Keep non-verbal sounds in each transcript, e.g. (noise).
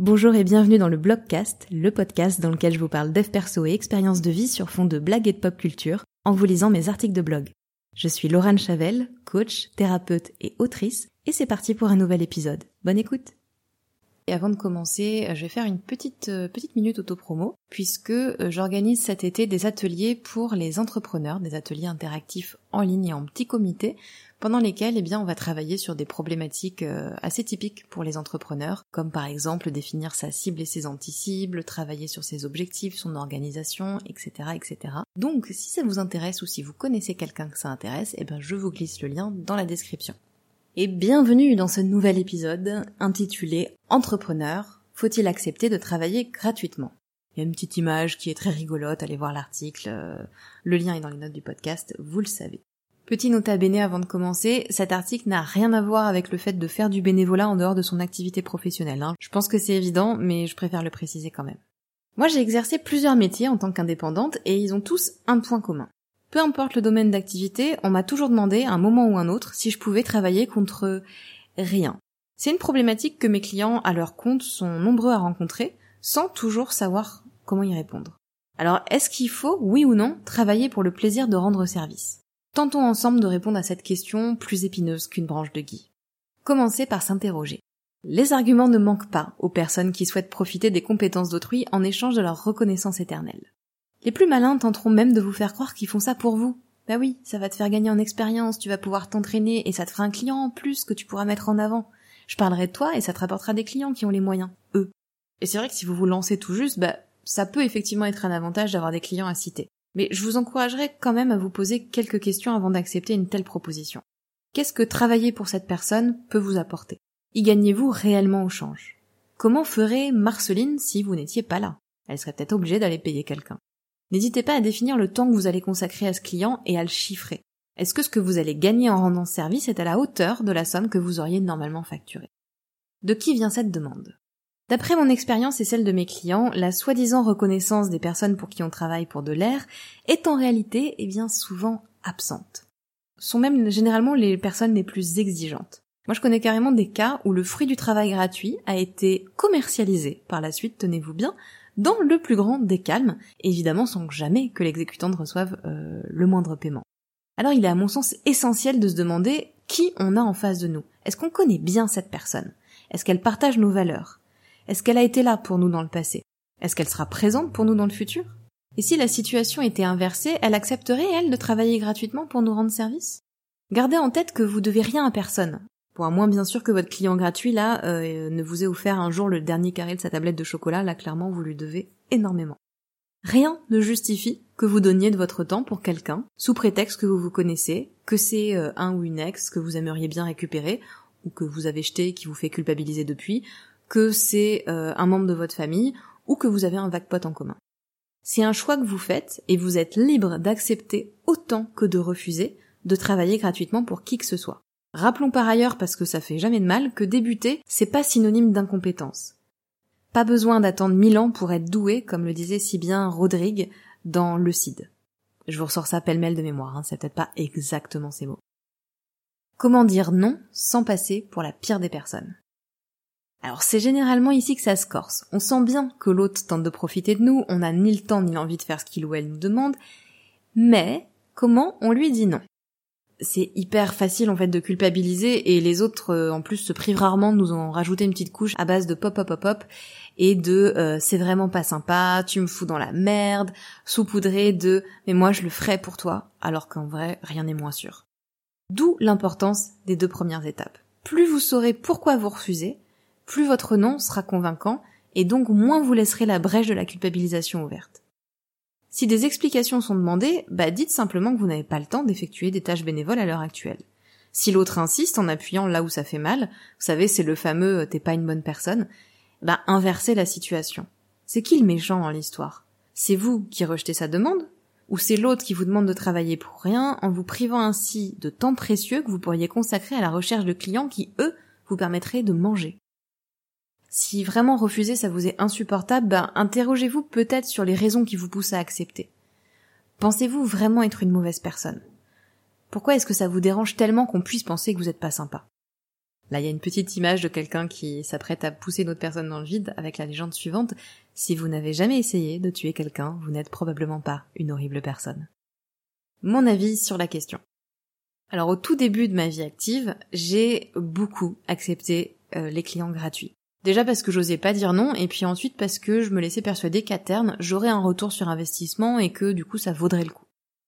Bonjour et bienvenue dans le Blogcast, le podcast dans lequel je vous parle dev perso et expériences de vie sur fond de blagues et de pop culture en vous lisant mes articles de blog. Je suis Laurent Chavel, coach, thérapeute et autrice, et c'est parti pour un nouvel épisode. Bonne écoute et avant de commencer, je vais faire une petite euh, petite minute auto-promo puisque euh, j'organise cet été des ateliers pour les entrepreneurs, des ateliers interactifs en ligne et en petit comité pendant lesquels eh bien on va travailler sur des problématiques euh, assez typiques pour les entrepreneurs comme par exemple définir sa cible et ses anti-cibles, travailler sur ses objectifs, son organisation, etc., etc. Donc si ça vous intéresse ou si vous connaissez quelqu'un que ça intéresse, eh ben je vous glisse le lien dans la description et bienvenue dans ce nouvel épisode intitulé Entrepreneur, faut-il accepter de travailler gratuitement? Il y a une petite image qui est très rigolote, allez voir l'article, euh, le lien est dans les notes du podcast, vous le savez. Petit nota bene avant de commencer, cet article n'a rien à voir avec le fait de faire du bénévolat en dehors de son activité professionnelle. Hein. Je pense que c'est évident, mais je préfère le préciser quand même. Moi j'ai exercé plusieurs métiers en tant qu'indépendante et ils ont tous un point commun. Peu importe le domaine d'activité, on m'a toujours demandé, à un moment ou un autre, si je pouvais travailler contre rien. C'est une problématique que mes clients à leur compte sont nombreux à rencontrer, sans toujours savoir comment y répondre. Alors, est-ce qu'il faut, oui ou non, travailler pour le plaisir de rendre service? Tentons ensemble de répondre à cette question plus épineuse qu'une branche de gui. Commencez par s'interroger. Les arguments ne manquent pas aux personnes qui souhaitent profiter des compétences d'autrui en échange de leur reconnaissance éternelle. Les plus malins tenteront même de vous faire croire qu'ils font ça pour vous. Bah oui, ça va te faire gagner en expérience, tu vas pouvoir t'entraîner et ça te fera un client en plus que tu pourras mettre en avant. Je parlerai de toi et ça te rapportera des clients qui ont les moyens, eux. Et c'est vrai que si vous vous lancez tout juste, bah, ça peut effectivement être un avantage d'avoir des clients à citer. Mais je vous encouragerai quand même à vous poser quelques questions avant d'accepter une telle proposition. Qu'est-ce que travailler pour cette personne peut vous apporter? Y gagnez-vous réellement au change? Comment ferait Marceline si vous n'étiez pas là? Elle serait peut-être obligée d'aller payer quelqu'un. N'hésitez pas à définir le temps que vous allez consacrer à ce client et à le chiffrer. Est-ce que ce que vous allez gagner en rendant service est à la hauteur de la somme que vous auriez normalement facturée? De qui vient cette demande? D'après mon expérience et celle de mes clients, la soi-disant reconnaissance des personnes pour qui on travaille pour de l'air est en réalité, eh bien, souvent absente. Sont même généralement les personnes les plus exigeantes. Moi, je connais carrément des cas où le fruit du travail gratuit a été commercialisé par la suite, tenez-vous bien, dans le plus grand des calmes, évidemment sans jamais que l'exécutante reçoive euh, le moindre paiement. Alors il est à mon sens essentiel de se demander qui on a en face de nous. Est-ce qu'on connaît bien cette personne? Est-ce qu'elle partage nos valeurs? Est-ce qu'elle a été là pour nous dans le passé? Est-ce qu'elle sera présente pour nous dans le futur? Et si la situation était inversée, elle accepterait, elle, de travailler gratuitement pour nous rendre service? Gardez en tête que vous devez rien à personne. Pour à moins bien sûr que votre client gratuit là euh, ne vous ait offert un jour le dernier carré de sa tablette de chocolat, là clairement vous lui devez énormément. Rien ne justifie que vous donniez de votre temps pour quelqu'un, sous prétexte que vous vous connaissez, que c'est euh, un ou une ex que vous aimeriez bien récupérer, ou que vous avez jeté et qui vous fait culpabiliser depuis, que c'est euh, un membre de votre famille, ou que vous avez un vague pote en commun. C'est un choix que vous faites, et vous êtes libre d'accepter autant que de refuser de travailler gratuitement pour qui que ce soit. Rappelons par ailleurs, parce que ça fait jamais de mal, que débuter, c'est pas synonyme d'incompétence. Pas besoin d'attendre mille ans pour être doué, comme le disait si bien Rodrigue dans Le Cid. Je vous ressors ça pêle-mêle de mémoire, hein, c'est peut-être pas exactement ces mots. Comment dire non sans passer pour la pire des personnes? Alors c'est généralement ici que ça se corse. On sent bien que l'autre tente de profiter de nous, on n'a ni le temps ni l'envie de faire ce qu'il ou elle nous demande, mais comment on lui dit non? C'est hyper facile en fait de culpabiliser et les autres euh, en plus se privent rarement de nous en rajouter une petite couche à base de pop pop pop pop et de euh, c'est vraiment pas sympa, tu me fous dans la merde, saupoudré de mais moi je le ferai pour toi alors qu'en vrai rien n'est moins sûr. D'où l'importance des deux premières étapes. Plus vous saurez pourquoi vous refusez, plus votre nom sera convaincant et donc moins vous laisserez la brèche de la culpabilisation ouverte. Si des explications sont demandées, bah dites simplement que vous n'avez pas le temps d'effectuer des tâches bénévoles à l'heure actuelle. Si l'autre insiste en appuyant là où ça fait mal, vous savez, c'est le fameux euh, t'es pas une bonne personne, bah inversez la situation. C'est qui le méchant dans l'histoire? C'est vous qui rejetez sa demande Ou c'est l'autre qui vous demande de travailler pour rien en vous privant ainsi de temps précieux que vous pourriez consacrer à la recherche de clients qui, eux, vous permettraient de manger? Si vraiment refuser ça vous est insupportable, ben interrogez-vous peut-être sur les raisons qui vous poussent à accepter. Pensez-vous vraiment être une mauvaise personne? Pourquoi est-ce que ça vous dérange tellement qu'on puisse penser que vous n'êtes pas sympa? Là, il y a une petite image de quelqu'un qui s'apprête à pousser une autre personne dans le vide avec la légende suivante. Si vous n'avez jamais essayé de tuer quelqu'un, vous n'êtes probablement pas une horrible personne. Mon avis sur la question. Alors au tout début de ma vie active, j'ai beaucoup accepté euh, les clients gratuits. Déjà parce que j'osais pas dire non, et puis ensuite parce que je me laissais persuader qu'à terme, j'aurais un retour sur investissement et que du coup ça vaudrait le coup.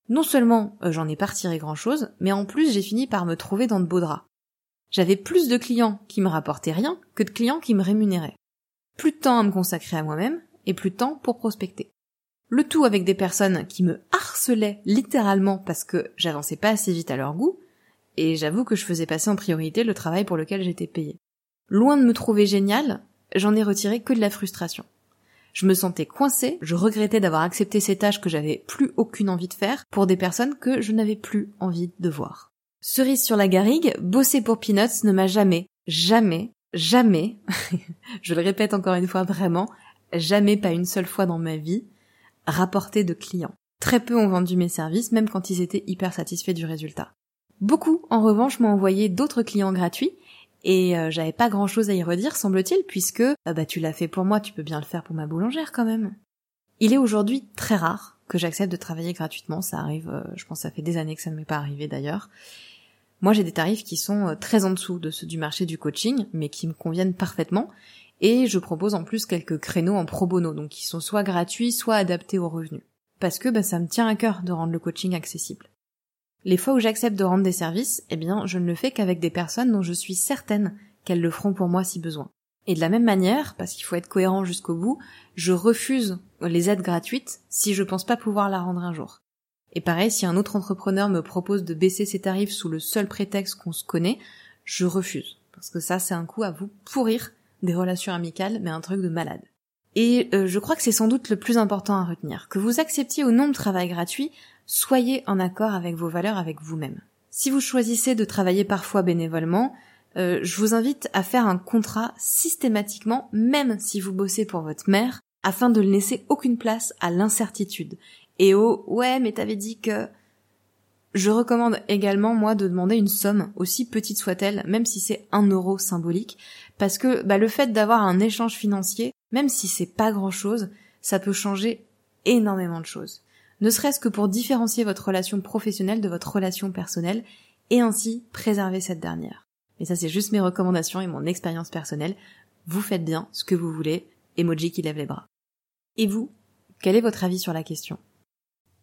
Non seulement euh, j'en ai pas retiré grand chose, mais en plus j'ai fini par me trouver dans de beaux draps. J'avais plus de clients qui me rapportaient rien que de clients qui me rémunéraient. Plus de temps à me consacrer à moi-même et plus de temps pour prospecter. Le tout avec des personnes qui me harcelaient littéralement parce que j'avançais pas assez vite à leur goût, et j'avoue que je faisais passer en priorité le travail pour lequel j'étais payée. Loin de me trouver génial, j'en ai retiré que de la frustration. Je me sentais coincée, je regrettais d'avoir accepté ces tâches que j'avais plus aucune envie de faire pour des personnes que je n'avais plus envie de voir. Cerise sur la garrigue, bosser pour Peanuts ne m'a jamais, jamais, jamais, (laughs) je le répète encore une fois vraiment, jamais pas une seule fois dans ma vie, rapporté de clients. Très peu ont vendu mes services, même quand ils étaient hyper satisfaits du résultat. Beaucoup, en revanche, m'ont envoyé d'autres clients gratuits, et euh, j'avais pas grand chose à y redire, semble-t-il, puisque ah bah tu l'as fait pour moi, tu peux bien le faire pour ma boulangère quand même. Il est aujourd'hui très rare que j'accepte de travailler gratuitement, ça arrive, euh, je pense que ça fait des années que ça ne m'est pas arrivé d'ailleurs. Moi j'ai des tarifs qui sont euh, très en dessous de ceux du marché du coaching, mais qui me conviennent parfaitement, et je propose en plus quelques créneaux en pro bono, donc qui sont soit gratuits, soit adaptés aux revenus. Parce que bah, ça me tient à cœur de rendre le coaching accessible. Les fois où j'accepte de rendre des services, eh bien, je ne le fais qu'avec des personnes dont je suis certaine qu'elles le feront pour moi si besoin. Et de la même manière, parce qu'il faut être cohérent jusqu'au bout, je refuse les aides gratuites si je pense pas pouvoir la rendre un jour. Et pareil, si un autre entrepreneur me propose de baisser ses tarifs sous le seul prétexte qu'on se connaît, je refuse. Parce que ça, c'est un coup à vous pourrir des relations amicales, mais un truc de malade. Et euh, je crois que c'est sans doute le plus important à retenir. Que vous acceptiez ou non de travail gratuit, soyez en accord avec vos valeurs, avec vous-même. Si vous choisissez de travailler parfois bénévolement, euh, je vous invite à faire un contrat systématiquement, même si vous bossez pour votre mère, afin de ne laisser aucune place à l'incertitude. Et au ouais, mais t'avais dit que... Je recommande également, moi, de demander une somme, aussi petite soit-elle, même si c'est un euro symbolique, parce que bah, le fait d'avoir un échange financier, même si c'est pas grand-chose, ça peut changer énormément de choses ne serait-ce que pour différencier votre relation professionnelle de votre relation personnelle et ainsi préserver cette dernière. Mais ça c'est juste mes recommandations et mon expérience personnelle. Vous faites bien ce que vous voulez, emoji qui lève les bras. Et vous, quel est votre avis sur la question?